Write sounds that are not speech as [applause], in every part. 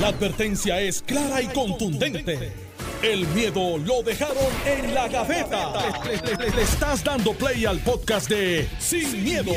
La advertencia es clara y contundente. El miedo lo dejaron en la gaveta. Le, estás dando play al podcast de Sin, miedo,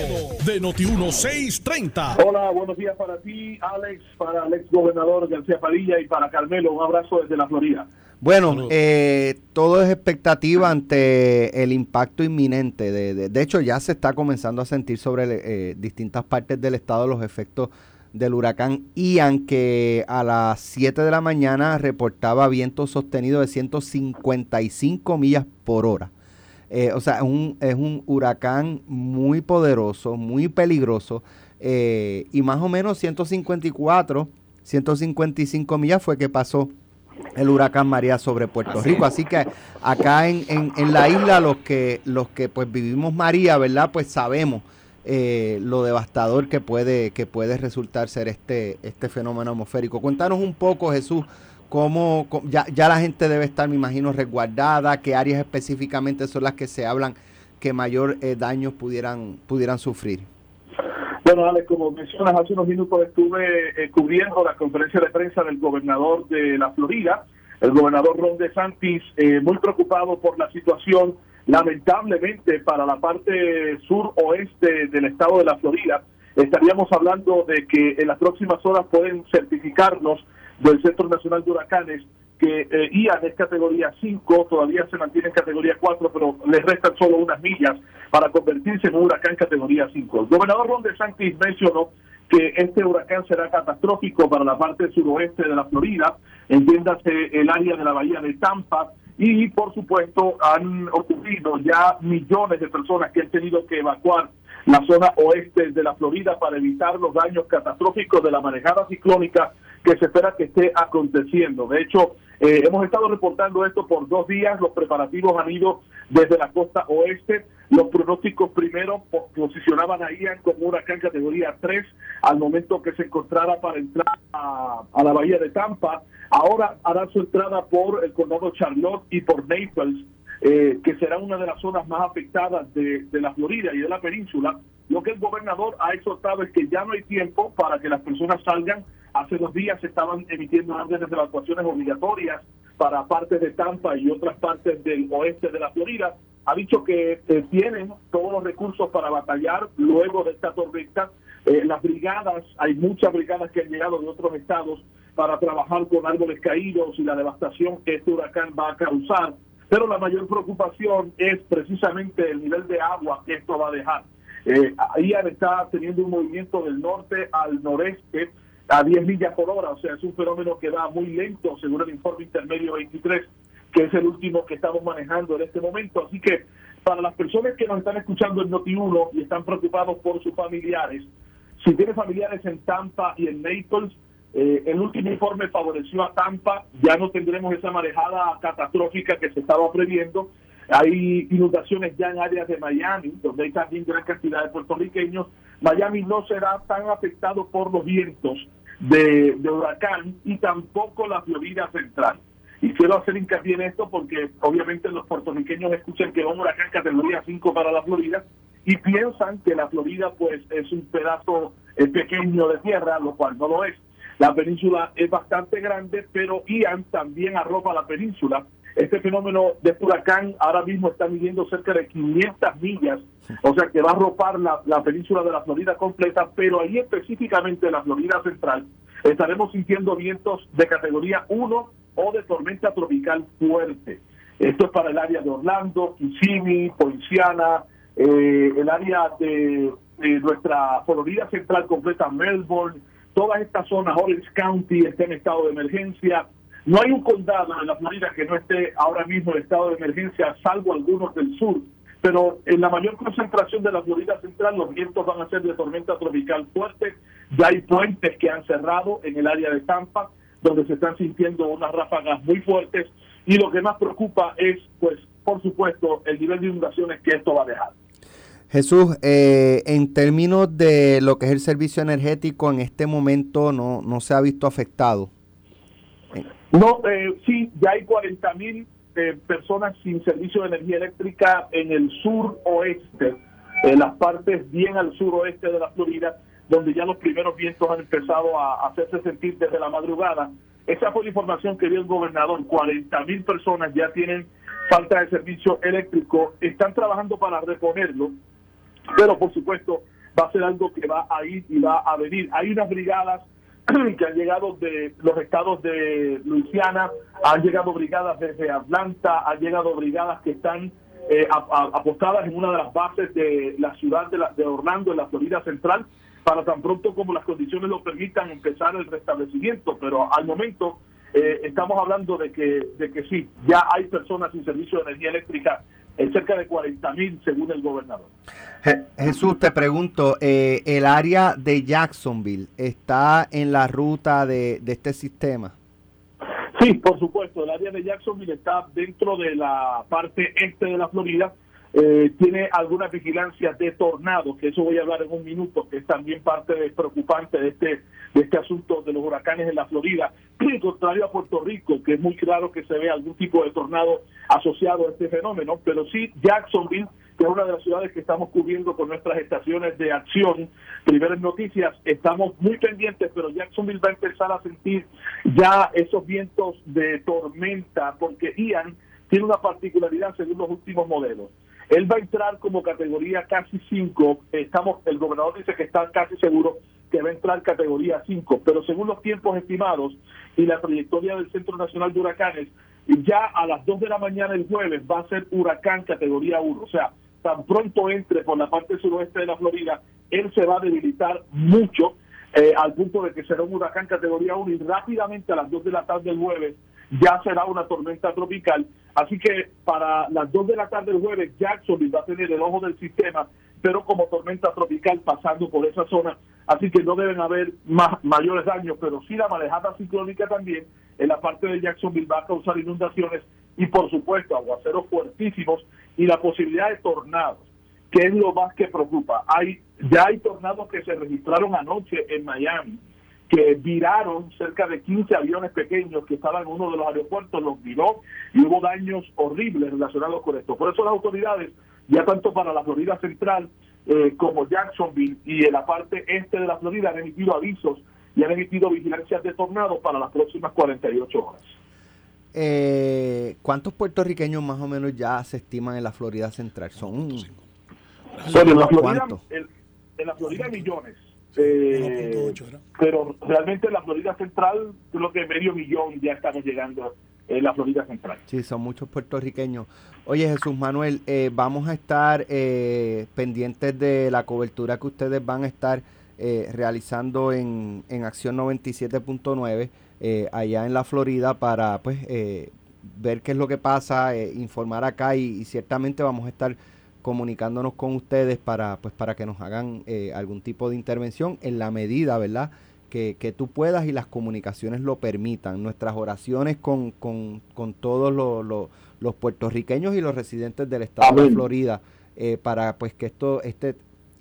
de Noti1630. Hola, buenos días para ti, Alex, para el ex gobernador García Padilla y para Carmelo. Un abrazo desde la Florida. Bueno, eh, todo es expectativa ante el impacto inminente. De, de, hecho, ya se está comenzando a sentir sobre eh, distintas partes del estado los efectos del huracán Ian, que a las 7 de la mañana reportaba viento sostenido de 155 millas por hora. Eh, o sea, es un, es un huracán muy poderoso, muy peligroso, eh, y más o menos 154, 155 millas fue que pasó el huracán María sobre Puerto Rico. Así que acá en, en, en, la isla los que, los que pues vivimos María, ¿verdad? Pues sabemos eh, lo devastador que puede, que puede resultar ser este, este fenómeno atmosférico. Cuéntanos un poco, Jesús, cómo, ya, ya la gente debe estar, me imagino, resguardada, qué áreas específicamente son las que se hablan que mayor eh, daño pudieran, pudieran sufrir. Bueno, Alex, como mencionas, hace unos minutos estuve eh, cubriendo la conferencia de prensa del gobernador de la Florida, el gobernador Ron DeSantis, eh, muy preocupado por la situación Lamentablemente, para la parte sur-oeste del estado de la Florida, estaríamos hablando de que en las próximas horas pueden certificarnos del Centro Nacional de Huracanes que eh, Ian es categoría 5, todavía se mantiene en categoría 4, pero les restan solo unas millas para convertirse en un huracán categoría 5. El gobernador Ron DeSantis mencionó que este huracán será catastrófico para la parte suroeste de la Florida, entiéndase el área de la bahía de Tampa, y por supuesto han ocurrido ya millones de personas que han tenido que evacuar la zona oeste de la Florida para evitar los daños catastróficos de la manejada ciclónica que se espera que esté aconteciendo. De hecho, eh, hemos estado reportando esto por dos días, los preparativos han ido desde la costa oeste, los pronósticos primero posicionaban a Ian como huracán categoría 3 al momento que se encontrara para entrar a, la bahía de Tampa, ahora hará su entrada por el condado Charlotte y por Naples, eh, que será una de las zonas más afectadas de la Florida y de la península, lo que el gobernador ha exhortado es que ya no hay tiempo para que las personas salgan. Hace dos días se estaban emitiendo órdenes de evacuaciones obligatorias para partes de Tampa y otras partes del oeste de la Florida. Ha dicho que eh, tienen todos los recursos para batallar luego de esta tormenta. Eh, las brigadas, hay muchas brigadas que han llegado de otros estados para trabajar con árboles caídos y la devastación que este huracán va a causar. Pero la mayor preocupación es precisamente el nivel de agua que esto va a dejar. Eh, Ian está teniendo un movimiento del norte al noreste a 10 millas por hora, o sea, es un fenómeno que va muy lento, según el informe intermedio 23, que es el último que estamos manejando en este momento. Así que para las personas que nos están escuchando en Noti1 y están preocupados por sus familiares, si tiene familiares en Tampa y en Naples, eh, el último informe favoreció a Tampa, ya no tendremos esa marejada catastrófica que se estaba previendo hay inundaciones ya en áreas de Miami, donde hay también gran cantidad de puertorriqueños. Miami no será tan afectado por los vientos de, huracán y tampoco la Florida Central. Y quiero hacer hincapié en esto porque obviamente los puertorriqueños escuchan que un huracán categoría 5 para la Florida y piensan que la Florida pues es un pedazo eh, pequeño de tierra, lo cual no lo es. La península es bastante grande, pero Ian también arropa la península este fenómeno de huracán ahora mismo está midiendo cerca de 500 millas, o sea que va a arropar la, península de la Florida completa, pero ahí específicamente la Florida central estaremos sintiendo vientos de categoría 1 o de tormenta tropical fuerte. Esto es para el área de Orlando, Kissimmee, Poinciana, eh, el área de, nuestra Florida central completa, Melbourne, todas estas zonas, Orange County está en estado de emergencia, no hay un condado en la Florida que no esté ahora mismo en estado de emergencia, salvo algunos del sur. Pero en la mayor concentración de la Florida Central, los vientos van a ser de tormenta tropical fuerte. Ya hay puentes que han cerrado en el área de Tampa, donde se están sintiendo unas ráfagas muy fuertes. Y lo que más preocupa es, pues, por supuesto, el nivel de inundaciones que esto va a dejar. Jesús, eh, en términos de lo que es el servicio energético, en este momento no, no se ha visto afectado. No, eh, sí, ya hay 40 mil eh, personas sin servicio de energía eléctrica en el sur oeste, en las partes bien al suroeste de la Florida. donde ya los primeros vientos han empezado a hacerse sentir desde la madrugada. Esa fue la información que dio el gobernador. 40 mil personas ya tienen falta de servicio eléctrico. Están trabajando para reponerlo, pero por supuesto va a ser algo que va a ir y va a venir. Hay unas brigadas [clears throat] que han llegado de los estados de Luisiana, han llegado brigadas desde Atlanta, han llegado brigadas que están eh, apostadas en una de las bases de la ciudad de, de Orlando, en la Florida Central, para tan pronto como las condiciones lo permitan empezar el restablecimiento. Pero al momento eh, estamos hablando de que, de que sí, ya hay personas sin servicio de energía eléctrica en cerca de 40 mil según el gobernador. Jesús, te pregunto, eh, ¿el área de Jacksonville está en la ruta de, de este sistema? Sí, por supuesto, el área de Jacksonville está dentro de la parte este de la Florida, eh, tiene alguna vigilancia de tornados, que eso voy a hablar en un minuto, que es también parte preocupante de este, de este asunto de los huracanes en la Florida, [clears throat] contrario a Puerto Rico, que es muy claro que se ve algún tipo de tornado asociado a este fenómeno, pero sí Jacksonville, que es una de las ciudades que estamos cubriendo con nuestras estaciones de acción, primeras noticias, estamos muy pendientes, pero Jacksonville va a empezar a sentir ya esos vientos de tormenta, porque Ian tiene una particularidad según los últimos modelos. Él va a entrar como categoría casi 5. Estamos, el gobernador dice que está casi seguro que va a entrar categoría 5, pero según los tiempos estimados y la trayectoria del Centro Nacional de Huracanes, ya a las 2 de la mañana el jueves va a ser huracán categoría 1. O sea, tan pronto entre por la parte suroeste de la Florida, él se va a debilitar mucho eh, al punto de que será un huracán categoría 1 y rápidamente a las 2 de la tarde del jueves ya será una tormenta tropical. Así que para las 2 de la tarde del jueves, Jacksonville va a tener el ojo del sistema, pero como tormenta tropical pasando por esa zona. Así que no deben haber más, mayores daños, pero sí la manejada ciclónica también en la parte de Jacksonville va a causar inundaciones y por supuesto aguaceros fuertísimos y la posibilidad de tornados, que es lo más que preocupa. Hay ya hay tornados que se registraron anoche en Miami que viraron cerca de 15 aviones pequeños que estaban en uno de los aeropuertos, los viró y hubo daños horribles relacionados con esto. Por eso las autoridades, ya tanto para la Florida Central eh, como Jacksonville y en la parte este de la Florida, han emitido avisos y han emitido vigilancias de tornados para las próximas 48 horas. Eh, ¿Cuántos puertorriqueños más o menos ya se estiman en la Florida Central? Son, Son en la Florida, en la Florida millones eh, pero realmente en la Florida Central, creo que medio millón ya estamos llegando en la Florida Central. Sí, son muchos puertorriqueños. Oye, Jesús Manuel, eh, vamos a estar eh, pendientes de la cobertura que ustedes van a estar realizando en, en Acción 97.9 allá en la Florida para pues ver qué es lo que pasa, informar acá y ciertamente vamos a estar comunicándonos con ustedes para, pues, para que nos hagan eh, algún tipo de intervención en la medida, ¿verdad? Que, que tú puedas y las comunicaciones lo permitan. Nuestras oraciones con, con, con todos los, los, puertorriqueños y los residentes del estado de Florida eh, para pues que esto este,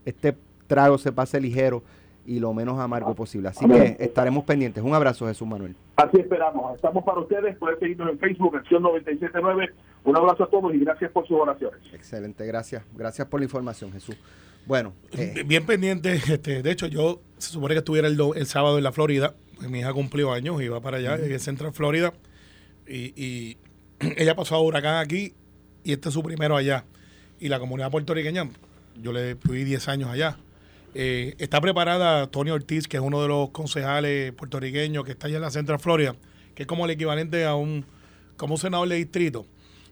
este trago se pase ligero y lo menos amargo posible. Así que estaremos pendientes. Un abrazo, Jesús Manuel. Así esperamos. Estamos para ustedes. Pueden seguirnos en Facebook, Acción 979. Un abrazo a todos y gracias por sus oraciones. Excelente, gracias. Gracias por la información, Jesús. Bueno. Eh, Bien pendiente. Este, de hecho, yo se supone que estuviera el, el sábado en la Florida. Pues mi hija cumplió años y va para allá, en Central Florida. Y, y [clears throat] ella pasó a huracán aquí y este es su primero allá. Y la comunidad puertorriqueña, yo le fui 10 años allá eh, está preparada Tony Ortiz, que es uno de los concejales puertorriqueños que está allá en la Central Florida, que es como el equivalente a un, como senador de distrito.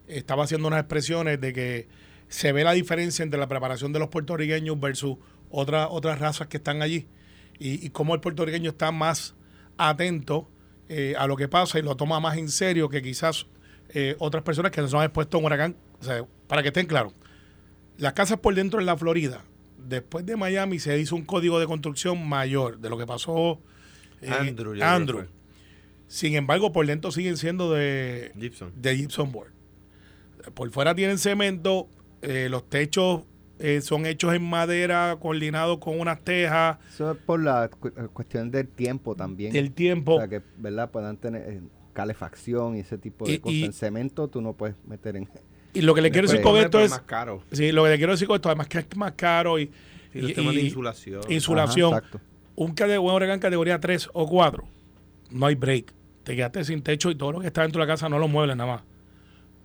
Estaba haciendo unas expresiones de que se ve la diferencia entre la preparación de los puertorriqueños versus otras otras razas que están allí y, cómo el puertorriqueño está más atento eh, a lo que pasa y lo toma más en serio que quizás eh, otras personas que nos han expuesto a un huracán. O sea, para que estén claros, las casas por dentro en la Florida después de Miami se hizo un código de construcción mayor de lo que pasó eh, Andrew. Andrew. Sin embargo, por dentro siguen siendo de Gibson, de Gibson Board. Por fuera tienen cemento, eh, los techos eh, son hechos en madera, coordinados con unas tejas. Eso es por la cuestión del tiempo también. Del tiempo. Para que, ¿verdad? Puedan tener calefacción y ese tipo de cosas. En cemento tú no puedes meter en y lo que le quiero decir con esto es. Más caro. Sí, lo que le quiero decir con esto, además que es más caro y Y los temas de insulación. Insulación. Ajá, un, un huracán categoría 3 o 4, no hay break. Te quedaste sin techo y todo lo que está dentro de la casa no lo muebles nada más.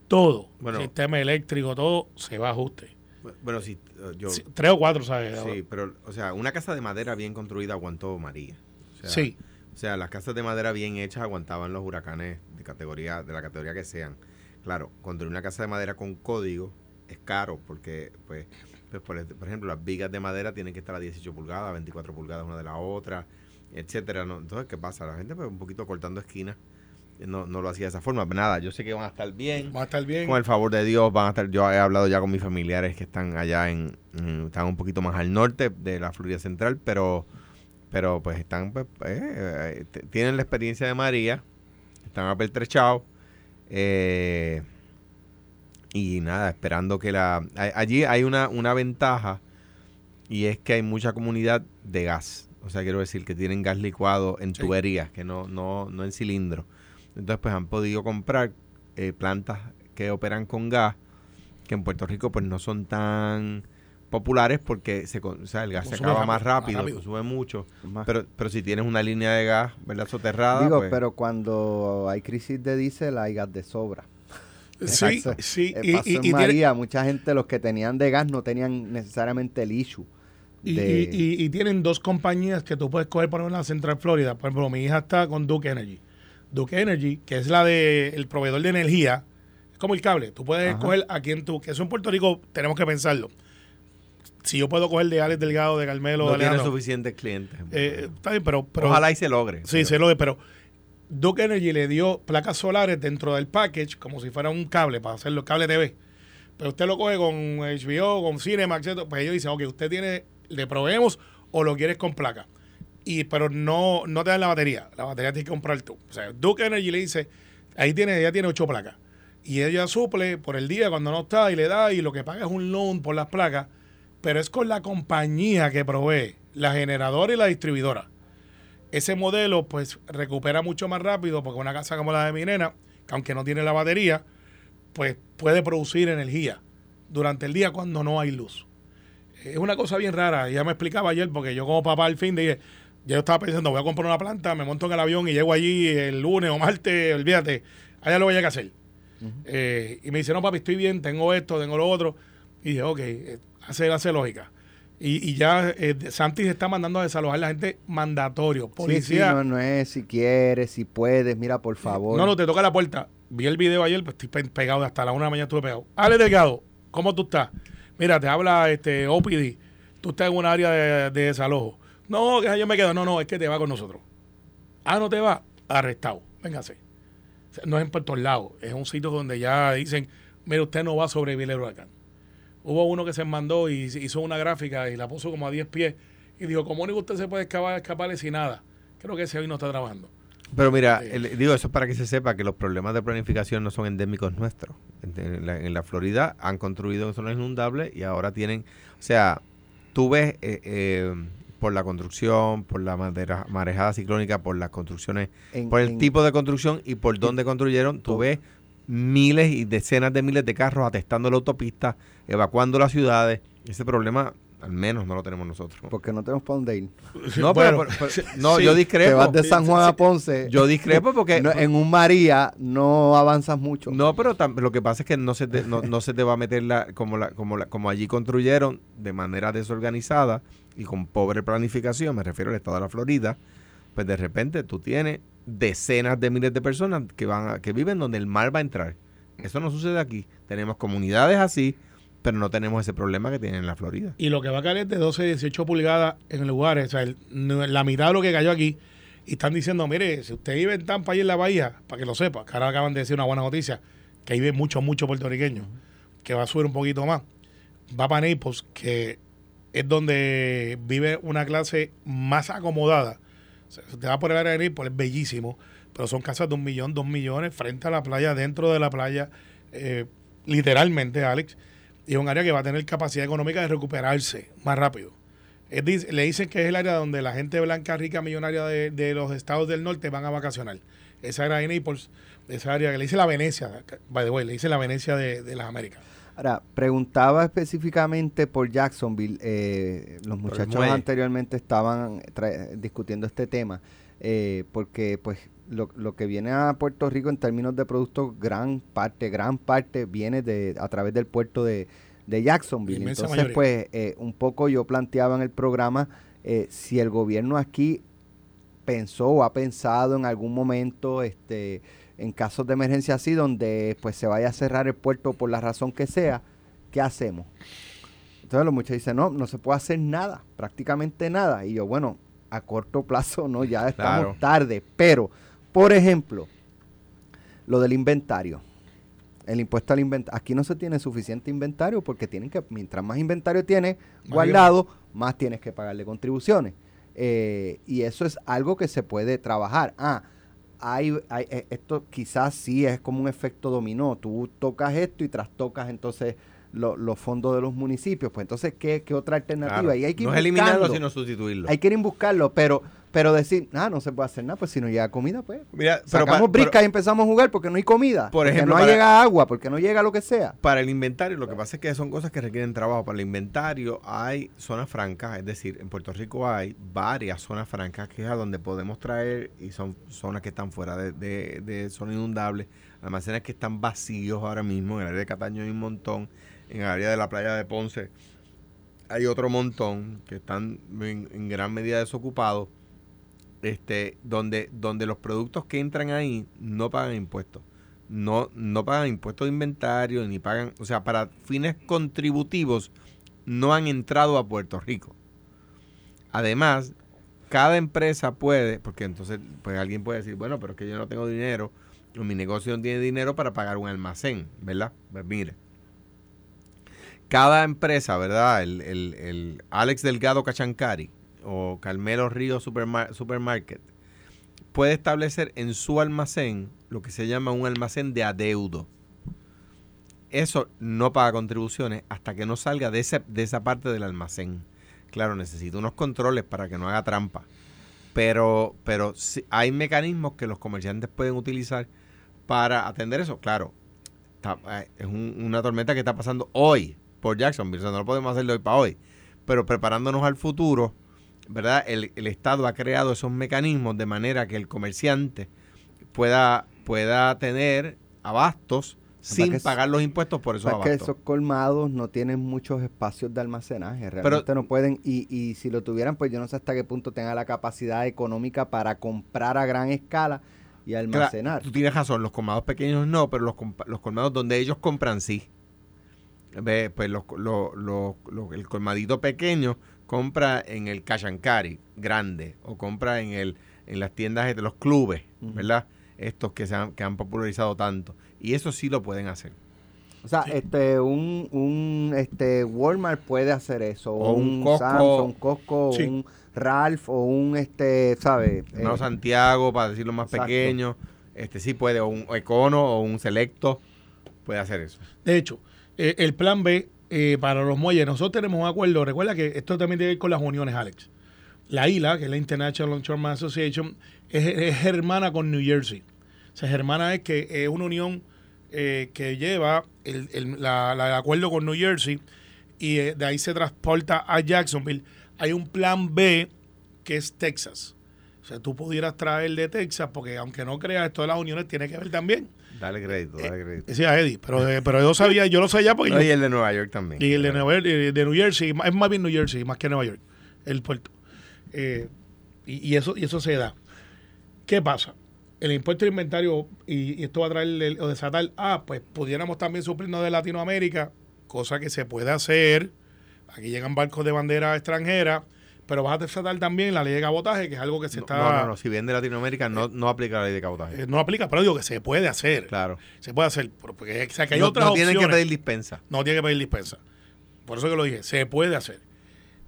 Todo. Bueno. Sistema eléctrico, todo se va a ajuste. Bueno, sí, eh, yo. Tres o cuatro, ¿sabes? Sí, pero, o sea, una casa de madera bien construida aguantó María. O sea, Sí. O sea, las casas de madera bien hechas aguantaban los huracanes de categoría, de la categoría que sean. Claro, construir una casa de madera con código es caro porque, pues, pues, por, por ejemplo, las vigas de madera tienen que estar a 18 pulgadas, 24 pulgadas una de la otra, etcétera. ¿no? Entonces, ¿qué pasa? La gente, pues, un poquito cortando esquinas, no, no lo hacía de esa forma. Nada, yo sé que van a estar bien. Va a estar bien. Con el favor de Dios van a estar. Yo he hablado ya con mis familiares que están allá en, están un poquito más al norte de la Florida Central, pero, pero pues están, pues, eh, tienen la experiencia de María, están apertrechados eh, y nada, esperando que la. Allí hay una, una ventaja y es que hay mucha comunidad de gas. O sea, quiero decir que tienen gas licuado en Sí. tuberías, que no, no, no en cilindro. Entonces, pues han podido comprar eh, plantas que operan con gas, que en Puerto Rico pues no son tan populares porque se, con- o sea, el gas se acaba más rápido, más rápido, rápido. consume mucho. Más- Pero, pero si tienes una línea de gas, ¿verdad? Soterrada, Digo, pues, pero cuando hay crisis de diésel hay gas de sobra. sí, Exacto. sí. Eh, Y, pasó y- en y tiene- María, mucha gente, los que tenían de gas, no tenían necesariamente el issue. y- de- y- y- y tienen dos compañías que tú puedes coger por ejemplo, en la Central Florida. Por ejemplo, mi hija está con Duke Energy. Duke Energy, que es la de el proveedor de energía, es como el cable. Tú puedes Ajá. escoger a quien tú, que eso en Puerto Rico tenemos que pensarlo. Si yo puedo coger de Alex Delgado, de Carmelo, no de tiene Alejandro, suficientes clientes. eh, está bien, pero, pero Ojalá y se logre. Sí, se lo de, pero Duke Energy le dio placas solares dentro del package como si fuera un cable para hacerlo cable TV. Pero usted lo coge con HBO, con Cinemax, etc. Pues ellos dicen, ok, usted tiene, le proveemos o lo quieres con placa. Y, pero no, no te dan la batería. La batería tienes que comprar tú. O sea, Duke Energy le dice, ahí tiene, ella tiene ocho placas. Y ella suple por el día cuando no está y le da y lo que paga es un loan por las placas. Pero es con la compañía que provee, la generadora y la distribuidora ese modelo pues recupera mucho más rápido porque una casa como la de mi nena, que aunque no tiene la batería, pues puede producir energía durante el día cuando no hay luz. Es una cosa bien rara, ya me explicaba ayer porque yo como papá al fin dije, ya yo estaba pensando, voy a comprar una planta, me monto en el avión y llego allí el lunes o martes, olvídate, allá lo voy a hacer. Eh, y me dice, no papi, estoy bien, tengo esto, tengo lo otro. Y dije, ok, eh, hace, hace lógica. Y, y ya eh, Santi está mandando a desalojar a la gente mandatorio. Sí, sí, Policía. no, no es si quieres, si puedes, mira, por favor. No, no, te toca la puerta. Vi el video ayer, pues estoy pe- pegado hasta la una de la mañana estuve pegado. Ale Delgado, ¿cómo tú estás? Mira, te habla este OPD. Tú estás en un área de, de desalojo. No, que yo me quedo. No, no, es que te va con nosotros. Ah, no te va. Arrestado. Véngase. O sea, no es en Puerto Lados. Es un sitio donde ya dicen, mira, usted no va a sobrevivir el huracán. Hubo uno que se mandó y hizo una gráfica y la puso como a 10 pies y dijo, ¿cómo único usted se puede escapar, escaparle sin nada? Creo que ese hoy no está trabajando. Pero mira, el- digo eso es para que se sepa que los problemas de planificación no son endémicos nuestros. En, en la, en la Florida han construido zonas inundables y ahora tienen, o sea, tú ves eh, eh, por la construcción, por la madera, marejada ciclónica, por las construcciones, En- por el en- tipo de construcción y por dónde construyeron, tú ves miles y decenas de miles de carros atestando la autopista, evacuando las ciudades. Ese problema, al menos, no lo tenemos nosotros. Porque no tenemos para dónde ir. No, Bueno, pero- pero- no, sí. yo Te discrepo. vas de San Juan a Ponce. Yo discrepo porque no, en un María no avanzas mucho. No, pero tam- lo que pasa es que no se te, no, no se te va a meter la, como, la, como, la, como allí construyeron de manera desorganizada y con pobre planificación, me refiero al estado de la Florida, pues de repente tú tienes decenas de miles de personas que van a- que viven donde el mar va a entrar. Eso no sucede aquí. Tenemos comunidades así, pero no tenemos ese problema que tienen en la Florida. Y lo que va a caer es de 12, 18 pulgadas en lugares, o sea, la mitad de lo que cayó aquí. Y están diciendo, mire, si usted vive en Tampa y en la bahía, para que lo sepa, que ahora acaban de decir una buena noticia, que ahí vive mucho, mucho puertorriqueños, que va a subir un poquito más. Va para Naples, que es donde vive una clase más acomodada. O sea, si usted va por el área de Naples, es bellísimo, pero son casas de un millón, dos millones, frente a la playa, dentro de la playa, eh, literalmente, Alex. Y es un área que va a tener capacidad económica de recuperarse más rápido. Le dicen que es el área donde la gente blanca, rica, millonaria de, de los estados del norte van a vacacionar. Esa área de Naples, esa área que le dice la Venecia, by the way, le dice la Venecia de, de las Américas. Ahora, preguntaba específicamente por Jacksonville. eh, los muchachos anteriormente estaban discutiendo este tema, eh, porque pues lo, lo que viene a Puerto Rico en términos de productos, gran parte, gran parte viene de a través del puerto de, de Jacksonville. Entonces, mayoría. pues, eh, un poco yo planteaba en el programa eh, si el gobierno aquí pensó o ha pensado en algún momento este en casos de emergencia así donde pues se vaya a cerrar el puerto por la razón que sea, ¿qué hacemos? Entonces los muchachos dicen, no, no se puede hacer nada, prácticamente nada. Y yo, bueno, a corto plazo no, ya estamos Claro. tarde. Pero, por ejemplo, lo del inventario. El impuesto al inventario. Aquí no se tiene suficiente inventario porque tienen que, mientras más inventario tienes guardado, más tienes que pagarle contribuciones. Eh, y eso es algo que se puede trabajar. Ah, hay, hay- eh, esto quizás sí es como un efecto dominó. Tú tocas esto y trastocas entonces lo- los fondos de los municipios. Pues entonces, ¿qué, qué otra alternativa? Claro. Y hay que ir no es eliminarlo, sino sustituirlo. Hay que ir a buscarlo, pero, pero decir, ah, no se puede hacer nada, pues si no llega comida, pues. Mira, pero Sacamos brisca y empezamos a jugar porque no hay comida. Por porque ejemplo, no para- llega agua, porque no llega lo que sea. para el inventario, lo que pasa es que son cosas que requieren trabajo. Para el inventario hay zonas francas, es decir, en Puerto Rico hay varias zonas francas que es a donde podemos traer y son zonas que están fuera de, de, de zona inundable, almacenes que están vacíos ahora mismo, en el área de Cataño hay un montón, en el área de la playa de Ponce hay otro montón que están en, gran medida desocupados, este, donde, donde los productos que entran ahí no pagan impuestos no, no pagan impuestos de inventario, ni pagan, o sea, para fines contributivos no han entrado a Puerto Rico. Además, cada empresa puede, porque entonces pues alguien puede decir, bueno, pero es que yo no tengo dinero, o mi negocio no tiene dinero para pagar un almacén, ¿verdad? Pues mire, cada empresa, ¿verdad? El, el- el Alex Delgado Cachancari o Carmelo Río Supermar- Supermarket puede establecer en su almacén lo que se llama un almacén de adeudo. Eso no paga contribuciones hasta que no salga de, ese- de esa parte del almacén. Claro, necesita unos controles para que no haga trampa. Pero, pero hay mecanismos que los comerciantes pueden utilizar para atender eso. Claro, eh, es un- una tormenta que está pasando hoy por Jacksonville. O sea, no lo podemos hacer de hoy para hoy. Pero preparándonos al futuro, ¿verdad? El, el Estado ha creado esos mecanismos de manera que el comerciante pueda, pueda tener abastos sin que pagar los impuestos por esos es que abastos. esos colmados no tienen muchos espacios de almacenaje. Realmente no pueden. Y, y si lo tuvieran, pues yo no sé hasta qué punto tenga la capacidad económica para comprar a gran escala y Claro, almacenar. tú tienes razón, los colmados pequeños no, pero los, los colmados donde ellos compran sí. Ve, pues los, lo- lo- lo- el colmadito pequeño compra en el Cachancari grande o compra en el en las tiendas de los clubes. ¿verdad? Estos que se han, que han popularizado tanto. Y eso sí lo pueden hacer. O sea, este, un, un este, Walmart puede hacer eso. O un un, Costco. Samsung, Costco, Sí. un Ralph, o un, este, ¿sabes? Eh, Santiago, para decirlo más exacto. pequeño, este sí puede, o un Econo o un Selecto puede hacer eso. De hecho, eh, el plan B eh, para los muelles, nosotros tenemos un acuerdo. Recuerda que esto también tiene que ver con las uniones, Alex. La ILA, que es la International Longshoreman Association, es, es hermana con New Jersey. O sea, hermana es que es una unión eh, que lleva el, el- la- el acuerdo con New Jersey y eh, de ahí se transporta a Jacksonville. Hay un plan B que es Texas. O sea, tú pudieras traer de Texas, porque aunque no creas, esto de las uniones tiene que ver también. Dale crédito, dale crédito. Decía Eddie, pero, eh, pero yo sabía, yo lo sabía porque No, yo- y el de Nueva York también. y el de Nueva York, eh, de New Jersey, es más bien New Jersey, más que Nueva York, el puerto. Eh, y, y eso, y eso se da. ¿Qué pasa? El impuesto de inventario, y, y esto va a traer el- o desatar, ah, pues pudiéramos también suplirnos de Latinoamérica, cosa que se puede hacer. Aquí llegan barcos de bandera extranjera, pero vas a desatar también la ley de cabotaje, que es algo que se No, está. no, no, no, si viene de Latinoamérica no, no aplica la ley de cabotaje. eh, no aplica, pero digo que se puede hacer. claro. Se puede hacer, porque o sea, que hay no otras no tienen que pedir dispensa. No tiene que pedir dispensa. Por eso que lo dije, se puede hacer.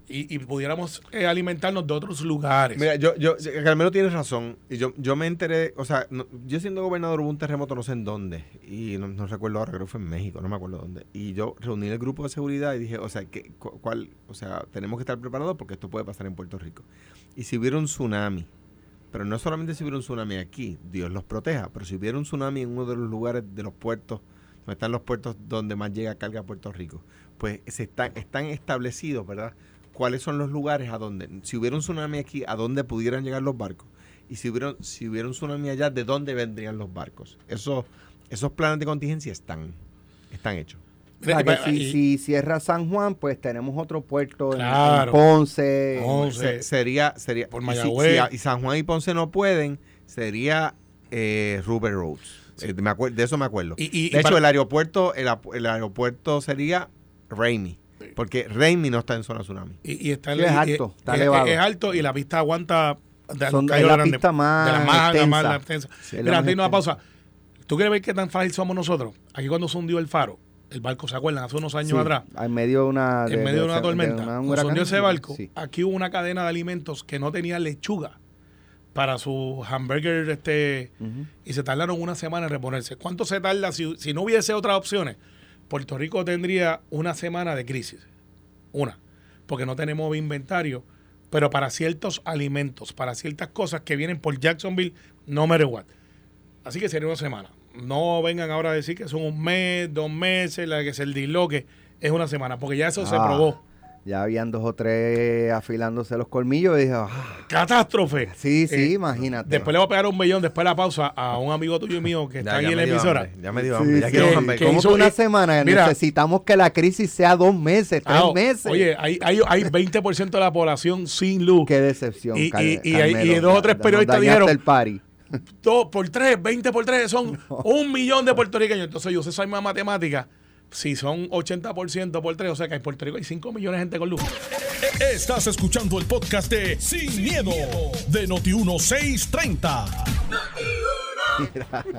Y, y pudiéramos eh, alimentarnos de otros lugares. Mira, yo, yo, Carmelo tiene razón. Y yo, yo me enteré, o sea, yo siendo gobernador hubo un terremoto no sé en dónde. Y no, recuerdo ahora, creo que fue en México, no me acuerdo dónde. Y yo reuní el grupo de seguridad y dije, o sea, ¿qué, cu- cuál, o sea, tenemos que estar preparados porque esto puede pasar en Puerto Rico. Y si hubiera un tsunami, pero no solamente si hubiera un tsunami aquí, Dios los proteja, pero si hubiera un tsunami en uno de los lugares de los puertos donde están los puertos donde más llega carga a Puerto Rico, pues se están, están establecidos, ¿verdad? ¿Cuáles son los lugares a donde, si hubiera un tsunami aquí, a dónde pudieran llegar los barcos? Y si hubiera, si hubiera un tsunami allá, ¿de dónde vendrían los barcos? Esos, esos planes de contingencia están, están hechos. O sea, que Y- si, si cierra San Juan, pues tenemos otro puerto en-. Ponce. Ponce. Se- sería, sería Por y si- Mayagüez. si y San Juan y Ponce no pueden, sería eh, Rupert Roads. Eh, me de eso me acuerdo. Y- y- y de hecho, para- el aeropuerto, el, el aeropuerto sería Raimi. Porque Raimi no está en zona tsunami. Y, y está en Sí, es y- alto, y- está es, elevado. es alto y la pista aguanta de Son- es callos la grandes. pista más de la más, la más extensa. extensa. Sí, es la Mira, más antes de irnos a extensa. pausa. ¿Tú quieres ver qué tan frágil somos nosotros? Aquí cuando se hundió el faro, el barco, ¿se acuerdan? Hace unos años Sí, atrás. En medio de una, en medio de una tormenta, se hundió ese barco, sí. aquí hubo una cadena de alimentos que no tenía lechuga para su hamburger este Ujú. y se tardaron una semana en reponerse. ¿Cuánto se tarda si, si no hubiese otras opciones? Puerto Rico tendría una semana de crisis. Una. Porque no tenemos inventario. Pero para ciertos alimentos, para ciertas cosas que vienen por Jacksonville, no matter what. Así que sería una semana. No vengan ahora a decir que son un mes, dos meses, la que es el disloque. Es una semana, porque ya eso se Ah, probó. Ya habían dos o tres afilándose los colmillos y dije, ah, Catástrofe. sí, sí, Eh, imagínate. Después le voy a pegar un millón después de la pausa a un amigo tuyo y mío que [laughs] está Ya- ahí ya en la emisora. hambre, ya me dio Sí. Ya sí. quiero hambre. que ¿Cómo hizo- una eh, semana? mira. Necesitamos que la crisis sea dos meses, tres Ah, meses. Oye, hay, hay, hay 20% de la población sin luz. Qué decepción, Y- y- y Carmelo. y dos o tres periodistas dijeron- el party. Dos por tres, 20 por tres, son [laughs] un millón de puertorriqueños. Entonces yo sé esa misma matemática. Si son 80% por tres, o sea que en Puerto Rico hay 5 millones de gente con luz. Estás escuchando el podcast de Sin, miedo, de Noti1630.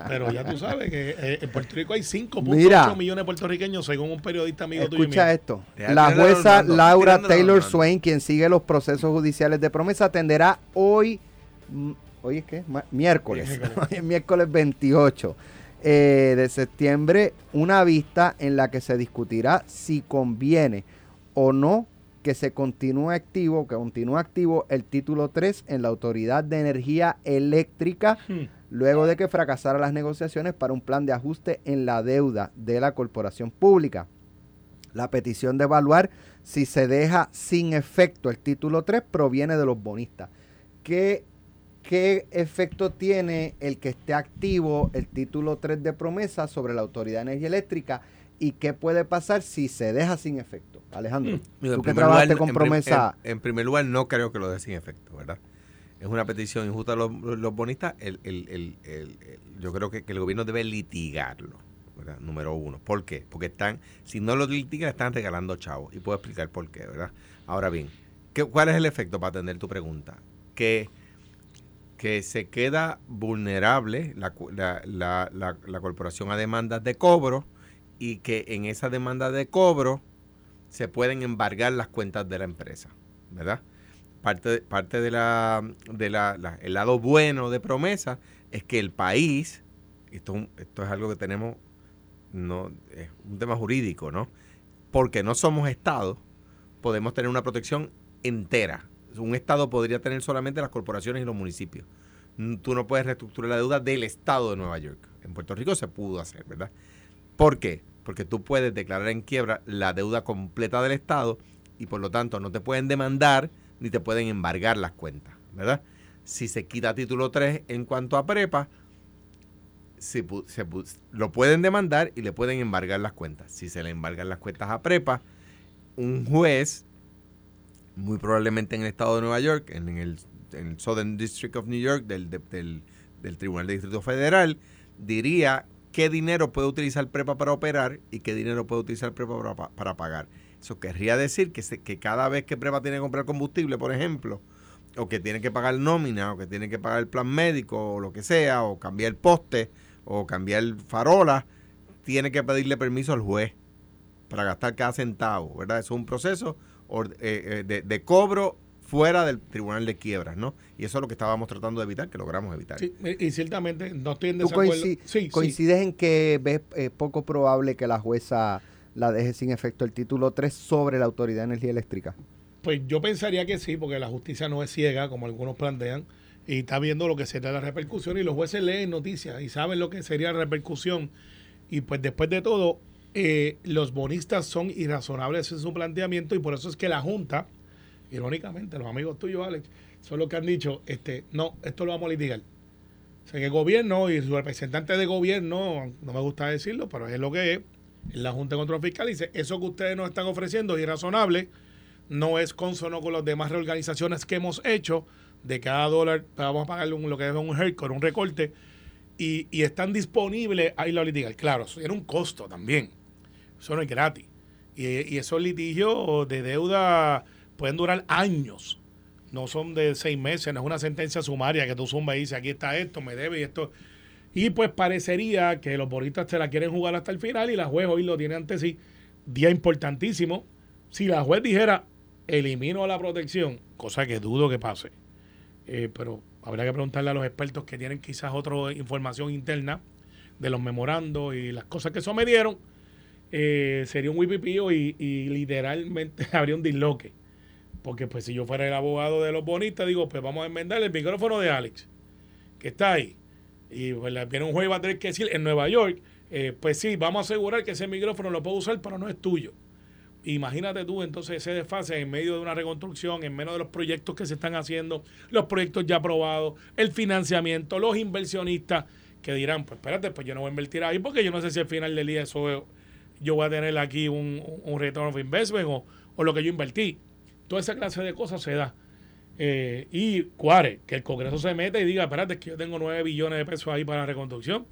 Pero ya tú sabes que eh, en Puerto Rico hay 5.8 Mira. millones de puertorriqueños, según un periodista amigo tuyo Escucha esto. La jueza Laura Taylor. Swain, quien sigue los procesos judiciales de promesa, atenderá hoy, hoy es qué, Ma- miércoles, Miércoles. [laughs] hoy es miércoles 28 eh, de septiembre, una vista en la que se discutirá si conviene o no que se continúe activo, que continúe activo el título 3 en la Autoridad de Energía Eléctrica Hmm. luego de que fracasaran las negociaciones para un plan de ajuste en la deuda de la corporación pública. La petición de evaluar si se deja sin efecto el título 3 proviene de los bonistas. ¿Qué, qué efecto tiene el que esté activo el título 3 de promesa sobre la Autoridad de Energía Eléctrica? ¿Y qué puede pasar si se deja sin efecto? Alejandro, en tú que trabajaste lugar, con en promesa... En, en primer lugar, no creo que lo dé sin efecto, ¿verdad? Es una petición injusta a los, los bonistas. El, el- el- el- el- yo creo que, que el gobierno debe litigarlo, ¿verdad? Número uno. ¿Por qué? Porque están, si no lo litigan, están regalando chavos. Y puedo explicar por qué, ¿verdad? Ahora bien, ¿qué, ¿cuál es el efecto para atender tu pregunta? Que, que se queda vulnerable la, la- la- la- corporación a demandas de cobro y que en esa demanda de cobro se pueden embargar las cuentas de la empresa, ¿verdad? Parte, parte de la, de la, el lado bueno de promesa es que el país, esto, esto es algo que tenemos, no, es un tema jurídico, ¿no? Porque no somos Estado, podemos tener una protección entera. Un Estado podría tener solamente las corporaciones y los municipios. Mm, Tú no puedes reestructurar la deuda del Estado de Nueva York. En Puerto Rico se pudo hacer, ¿verdad? ¿Por qué? Porque tú puedes declarar en quiebra la deuda completa del Estado y por lo tanto no te pueden demandar ni te pueden embargar las cuentas, ¿verdad? Si se quita título 3 en cuanto a prepa, se lo pueden demandar y le pueden embargar las cuentas. Si se le embargan las cuentas a prepa, un juez, muy probablemente en el estado de Nueva York, en el, Southern District of New York del, de- del, del Tribunal de Distrito Federal, diría qué dinero puede utilizar prepa para operar y qué dinero puede utilizar prepa para, pa- para pagar. Eso querría decir que, que cada vez que prepa tiene que comprar combustible, por ejemplo, o que tiene que pagar nómina, o que tiene que pagar el plan médico, o lo que sea, o cambiar el poste, o cambiar farola, tiene que pedirle permiso al juez para gastar cada centavo, ¿verdad? Eso es un proceso or- eh, eh, de, de cobro fuera del tribunal de quiebras, ¿no? Y eso es lo que estábamos tratando de evitar, que logramos evitar. Sí, y ciertamente no estoy en ¿Tú desacuerdo. coinci- Sí, sí. coincides en que ves eh, poco probable que la jueza la deje sin efecto el título 3 sobre la Autoridad de Energía Eléctrica? Pues yo pensaría que sí, porque la justicia no es ciega, como algunos plantean, y está viendo lo que sería la repercusión, y los jueces leen noticias y saben lo que sería la repercusión. Y pues después de todo, eh, los bonistas son irrazonables en su planteamiento y por eso es que la Junta, irónicamente, los amigos tuyos, Alex, son los que han dicho, este, no, esto lo vamos a litigar. O sea, que el gobierno y su representante de gobierno, no me gusta decirlo, pero es lo que es, la Junta de Control Fiscal dice, eso que ustedes nos están ofreciendo es irrazonable, no es consono con las demás reorganizaciones que hemos hecho, de cada dólar vamos a pagarle lo que es un haircut, un recorte, y, y están disponibles a irlo a litigar. Claro, eso era un costo también, eso no es gratis. Y, esos litigios de deuda pueden durar años, no son de seis meses, no es una sentencia sumaria que tú zumba y dices, aquí está esto, me debe y esto. Y pues parecería que los boristas se la quieren jugar hasta el final y la juez hoy lo tiene ante sí. Día importantísimo. Si la juez dijera, elimino la protección, cosa que dudo que pase, eh, pero habría que preguntarle a los expertos que tienen quizás otra información interna de los memorandos y las cosas que sometieron, eh, sería un wipipío y, y literalmente [laughs] habría un disloque. Porque pues si yo fuera el abogado de los bonistas, digo, pues vamos a enmendar el micrófono de Alex, que está ahí. Y pues viene un juez va a tener que decir en Nueva York, eh, pues sí, vamos a asegurar que ese micrófono lo puedo usar, pero no es tuyo. Imagínate tú entonces ese desfase en medio de una reconstrucción, en medio de los proyectos que se están haciendo, los proyectos ya aprobados, el financiamiento, los inversionistas que dirán, pues espérate, pues yo no voy a invertir ahí porque yo no sé si al final del día eso yo voy a tener aquí un, un return of investment o, o lo que yo invertí. Toda esa clase de cosas se da. Eh, y cuare, que el Congreso se meta y diga, espérate, que yo tengo 9 billones de pesos ahí para la reconstrucción.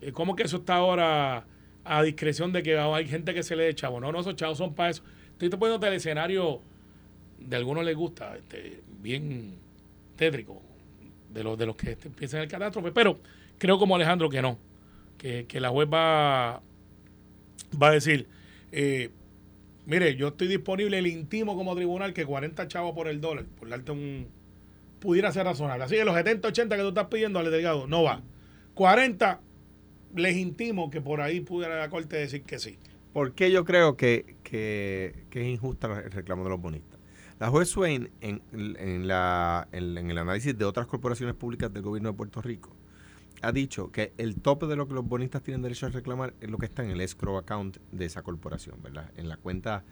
Eh, ¿Cómo que eso está ahora a discreción de que hay gente que se le dé chavo? No, no, esos chavos son para eso. Estoy poniendo el escenario, de algunos les gusta, este, bien tétrico, de los, de los que este, en el catástrofe, pero creo como Alejandro que no, que, que la juez va, va a decir, eh, Mire, yo estoy disponible, el intimo como tribunal, que 40 chavos por el dólar, por darte un. pudiera ser razonable. Así que los 70, 80 que tú estás pidiendo al delegado, no va. 40, les intimo que por ahí pudiera la corte decir que sí. ¿Por qué yo creo que, que, es injusta el reclamo de los bonistas? La juez Swain, en, en, la, en el análisis de otras corporaciones públicas del gobierno de Puerto Rico, ha dicho que el tope de lo que los bonistas tienen derecho a reclamar es lo que está en el escrow account de esa corporación, ¿verdad? En la cuenta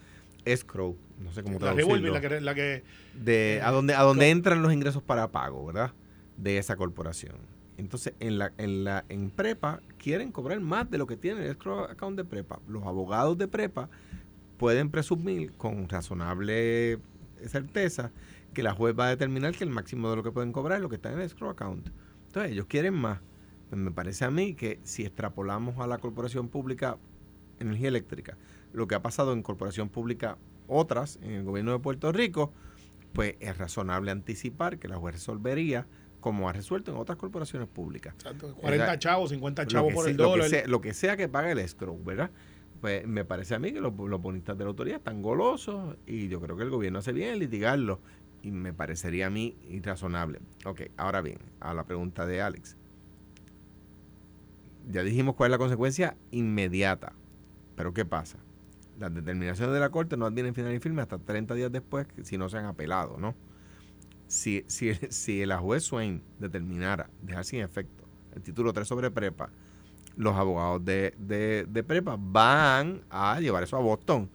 escrow, no sé cómo traducirlo. La que, la que de a donde a donde entran los ingresos para pago, ¿verdad? De esa corporación. Entonces, en la en la en prepa quieren cobrar más de lo que tiene el escrow account de prepa. Los abogados de prepa pueden presumir con razonable certeza que la juez va a determinar que el máximo de lo que pueden cobrar es lo que está en el escrow account. Entonces, ellos quieren más. Me parece a mí que si extrapolamos a la corporación pública energía eléctrica, lo que ha pasado en corporación pública otras en el gobierno de Puerto Rico, pues es razonable anticipar que la juez resolvería como ha resuelto en otras corporaciones públicas. 40 chavos, 50 chavos por el dólar. Lo que, sea, lo que sea que pague el escrow, ¿verdad? Pues me parece a mí que los, los bonistas de la autoridad están golosos y yo creo que el gobierno hace bien en litigarlo y me parecería a mí irrazonable. Ok, ahora bien, a la pregunta de Alex. Ya dijimos cuál es la consecuencia inmediata. Pero ¿qué pasa? Las determinaciones de la Corte no advienen final y firme hasta 30 días después si no se han apelado, ¿no? Si, si, [laughs] si la juez Swain determinara dejar sin efecto el título 3 sobre prepa, los abogados de, de, de prepa van a llevar eso a Boston.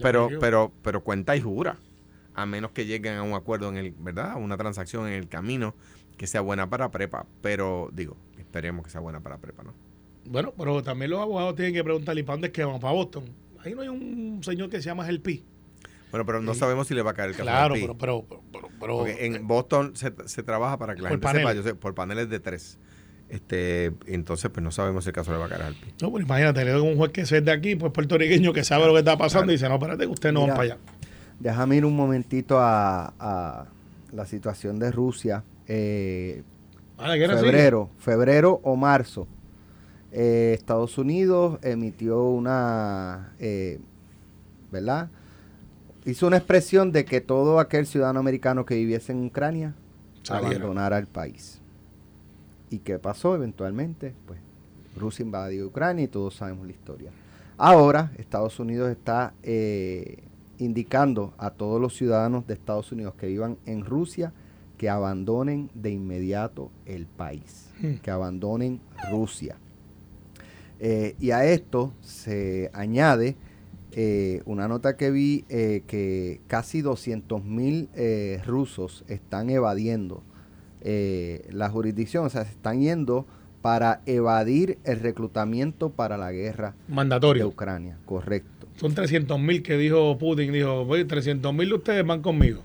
Pero, pero, pero cuenta y jura. A menos que lleguen a un acuerdo en el, ¿verdad? Una transacción en el camino que sea buena para prepa. Pero digo, esperemos que sea buena para prepa, ¿no? Bueno, pero también los abogados tienen que preguntarle para dónde es que van, para Boston. Ahí no hay un señor que se llama El Pi. Bueno, pero no sabemos si le va a caer el caso Claro, del pero, pero, pero, pero, Porque en Boston se, se trabaja para que la Por gente paneles. sepa, yo sé, por paneles de tres. Este, entonces, pues no sabemos si el caso le va a caer al pi. No, pues imagínate, le doy un juez que es de aquí, pues puertorriqueño, que sabe lo que está pasando y dice, no, espérate, que ustedes no Mira, van para allá. Déjame ir un momentito a, a la situación de Rusia. Eh, Ah, la guerra sigue. febrero, febrero o marzo. Eh, Estados Unidos emitió una, eh, ¿verdad? Hizo una expresión de que todo aquel ciudadano americano que viviese en Ucrania abandonara el país. ¿Y qué pasó eventualmente? Pues Rusia invadió Ucrania y todos sabemos la historia. Ahora Estados Unidos está eh, indicando a todos los ciudadanos de Estados Unidos que vivan en Rusia que abandonen de inmediato el país, Hmm. que abandonen Rusia. Eh, y a esto se añade eh, una nota que vi eh, que casi 200 mil rusos están evadiendo la jurisdicción, o sea, se están yendo para evadir el reclutamiento para la guerra Mandatorio. de Ucrania, correcto. Son 300 mil que dijo Putin, dijo, 300 mil de ustedes van conmigo.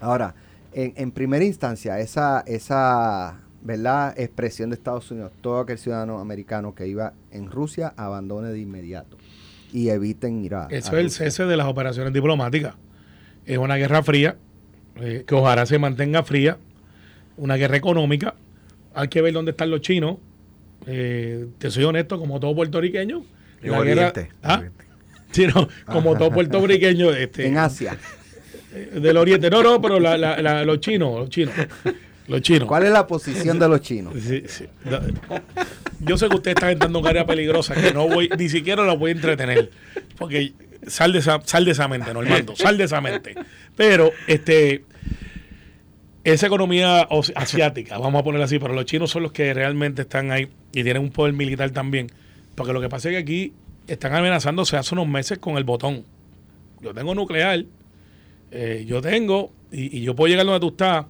Ahora, en, en primera instancia, esa, esa ¿verdad? expresión de Estados Unidos, todo aquel ciudadano americano que iba en Rusia abandone de inmediato y eviten ir a... Eso es el cese de las operaciones diplomáticas. Es una guerra fría, eh, que ojalá se mantenga fría, una guerra económica. Hay que ver dónde están los chinos. Eh, te soy honesto, como todo puertorriqueño. La guerra, ¿ah? [laughs] sí, no, como todo puertorriqueño. Este, en Asia. Eh, del Oriente. No, no, pero los chinos, los chinos. Los chinos. ¿Cuál es la posición de los chinos? Yo sé que usted está entrando en un área peligrosa que no voy, ni siquiera lo voy a entretener. Porque sal de esa, sal de esa mente, Normando, [laughs] sal de esa mente. Pero, este, esa economía asiática, vamos a ponerla así, pero los chinos son los que realmente están ahí y tienen un poder militar también. Porque lo que pasa es que aquí están amenazándose hace unos meses con el botón. Yo tengo nuclear, eh, yo tengo, y, y, yo puedo llegar donde tú estás,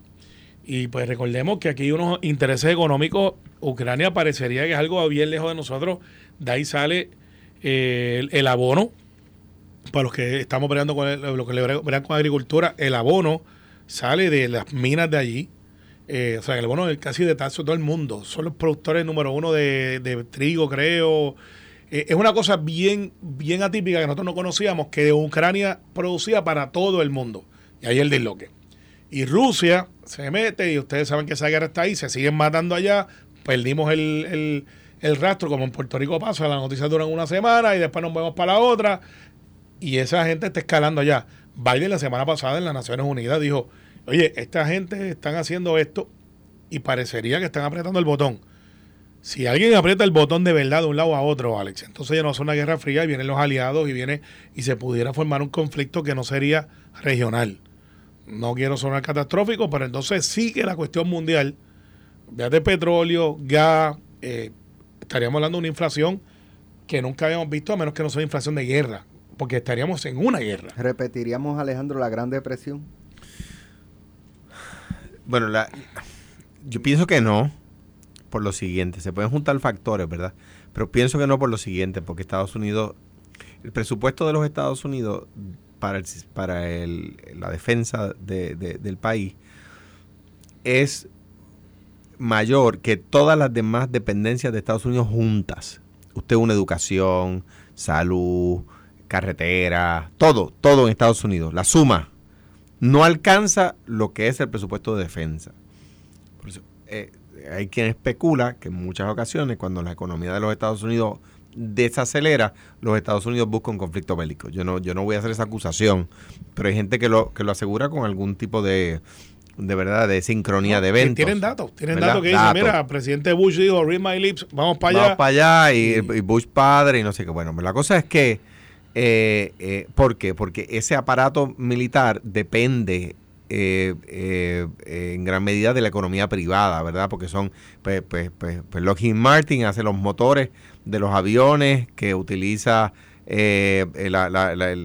y pues recordemos que aquí hay unos intereses económicos. Ucrania parecería que es algo bien lejos de nosotros. De ahí sale eh, el, abono. Para los que estamos peleando con lo que le con agricultura, el abono sale de las minas de allí. Eh, o sea, el abono es casi de tazo todo el mundo. Son los productores número uno de, trigo, creo. Eh, es una cosa bien, bien atípica que nosotros no conocíamos, que Ucrania producía para todo el mundo. Y ahí el desloque. Y Rusia se mete y ustedes saben que esa guerra está ahí, se siguen matando allá, perdimos el, rastro, como en Puerto Rico pasa, las noticias duran una semana y después nos vemos para la otra y esa gente está escalando allá. Biden la semana pasada en las Naciones Unidas dijo, oye, esta gente están haciendo esto y parecería que están apretando el botón. Si alguien aprieta el botón de verdad de un lado a otro, Alex, entonces ya no es una guerra fría y vienen los aliados y viene y se pudiera formar un conflicto que no sería regional no quiero sonar catastrófico, pero entonces sí que la cuestión mundial, de petróleo, gas, eh, estaríamos hablando de una inflación que nunca habíamos visto, a menos que no sea inflación de guerra, porque estaríamos en una guerra. ¿Repetiríamos, Alejandro, la Gran Depresión? Bueno, la, yo pienso que no, por lo siguiente, se pueden juntar factores, ¿verdad? Pero pienso que no por lo siguiente, porque Estados Unidos, el presupuesto de los Estados Unidos para, el, para el, la defensa de, del país es mayor que todas las demás dependencias de Estados Unidos juntas. Usted una educación, salud, carretera, todo, todo en Estados Unidos. La suma no alcanza lo que es el presupuesto de defensa. Eh, hay quien especula que en muchas ocasiones cuando la economía de los Estados Unidos desacelera, los Estados Unidos buscan un conflicto bélico. Yo no, yo no voy a hacer esa acusación, pero hay gente que lo, que lo asegura con algún tipo de, de verdad, de sincronía de eventos. Tienen datos, tienen datos que dicen, mira, presidente Bush dijo, read my lips, vamos para allá. Vamos para allá, y, Bush padre, y no sé qué. Bueno, la cosa es que, eh, eh, ¿por qué? Porque ese aparato militar depende eh, eh, en gran medida de la economía privada, ¿verdad? Porque son, pues, pues, pues, Lockheed Martin hace los motores de los aviones que utiliza eh, la,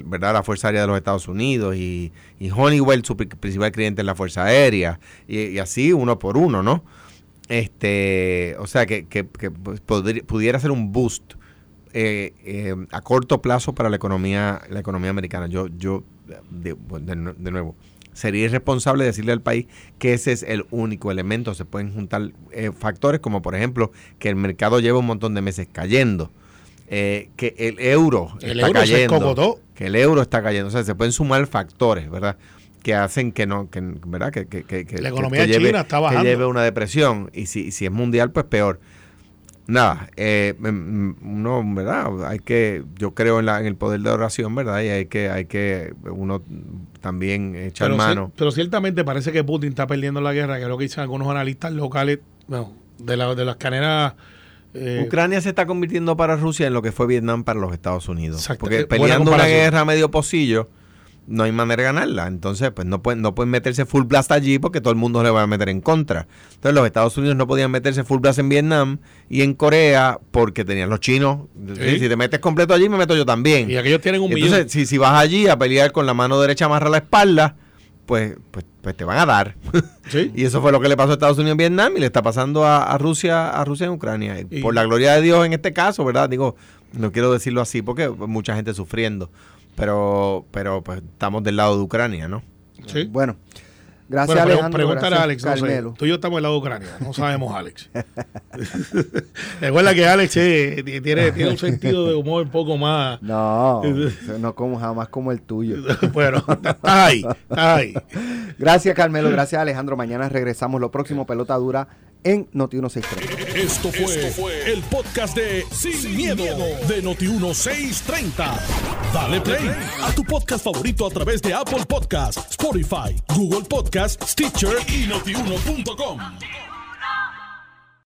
¿verdad? la Fuerza Aérea de los Estados Unidos y, Honeywell, su principal cliente es la Fuerza Aérea, y, así uno por uno, ¿no? Este, o sea, que, que, pues, pudiera ser un boost eh, eh, a corto plazo para la economía, la economía americana. Yo, yo de nuevo, sería irresponsable decirle al país que ese es el único elemento. Se pueden juntar eh, factores como por ejemplo que el mercado lleva un montón de meses cayendo. Eh, que el euro está cayendo, que el euro está cayendo, o sea, se pueden sumar factores, ¿verdad? que hacen que no, que, ¿verdad? Que, que, que la economía china está bajando. Que lleve una depresión y si, si es mundial, pues peor nada, eh, uno, ¿verdad? Hay que, yo creo en, la, en el poder de oración, ¿verdad? Y hay que, hay que uno también echar mano. pero ciertamente parece que Putin está perdiendo la guerra, que es lo que dicen algunos analistas locales, bueno, de, la, de las caneras. Eh, Ucrania se está convirtiendo para Rusia en lo que fue Vietnam para los Estados Unidos. Porque peleando una guerra medio pocillo, no hay manera de ganarla. Entonces, pues no pueden, no pueden meterse full blast allí porque todo el mundo le va a meter en contra. Entonces, los Estados Unidos no podían meterse full blast en Vietnam y en Corea porque tenían los chinos. Sí. Si te metes completo allí, me meto yo también. Y aquellos tienen un Entonces, millón. si, si vas allí a pelear con la mano derecha amarra la espalda, pues, pues, pues te van a dar. [laughs] Sí. y eso fue lo que le pasó a Estados Unidos en Vietnam y le está pasando a, a Rusia, a Rusia en Ucrania. Y Y- Por la gloria de Dios en este caso, ¿verdad? Digo, no quiero decirlo así porque mucha gente sufriendo. Pero, pero pues estamos del lado de Ucrania, ¿no? Sí. Bueno, gracias Bueno, Alejandro. pregúntale a Alex, no sé. Carmelo. Tú y yo estamos del lado de Ucrania, no sabemos Alex. [laughs] Recuerda que Alex eh, tiene, tiene un sentido de humor un poco más... [laughs] No, no como jamás como el tuyo. [laughs] Bueno, estás ahí. Gracias Carmelo, gracias Alejandro. Mañana regresamos. Lo próximo, pelota dura en Noti 1630. Esto fue, el podcast de Sin, miedo, de Noti1630. Dale play a tu podcast favorito a través de Apple Podcasts, Spotify, Google Podcasts, Stitcher y notiuno.com.